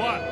what?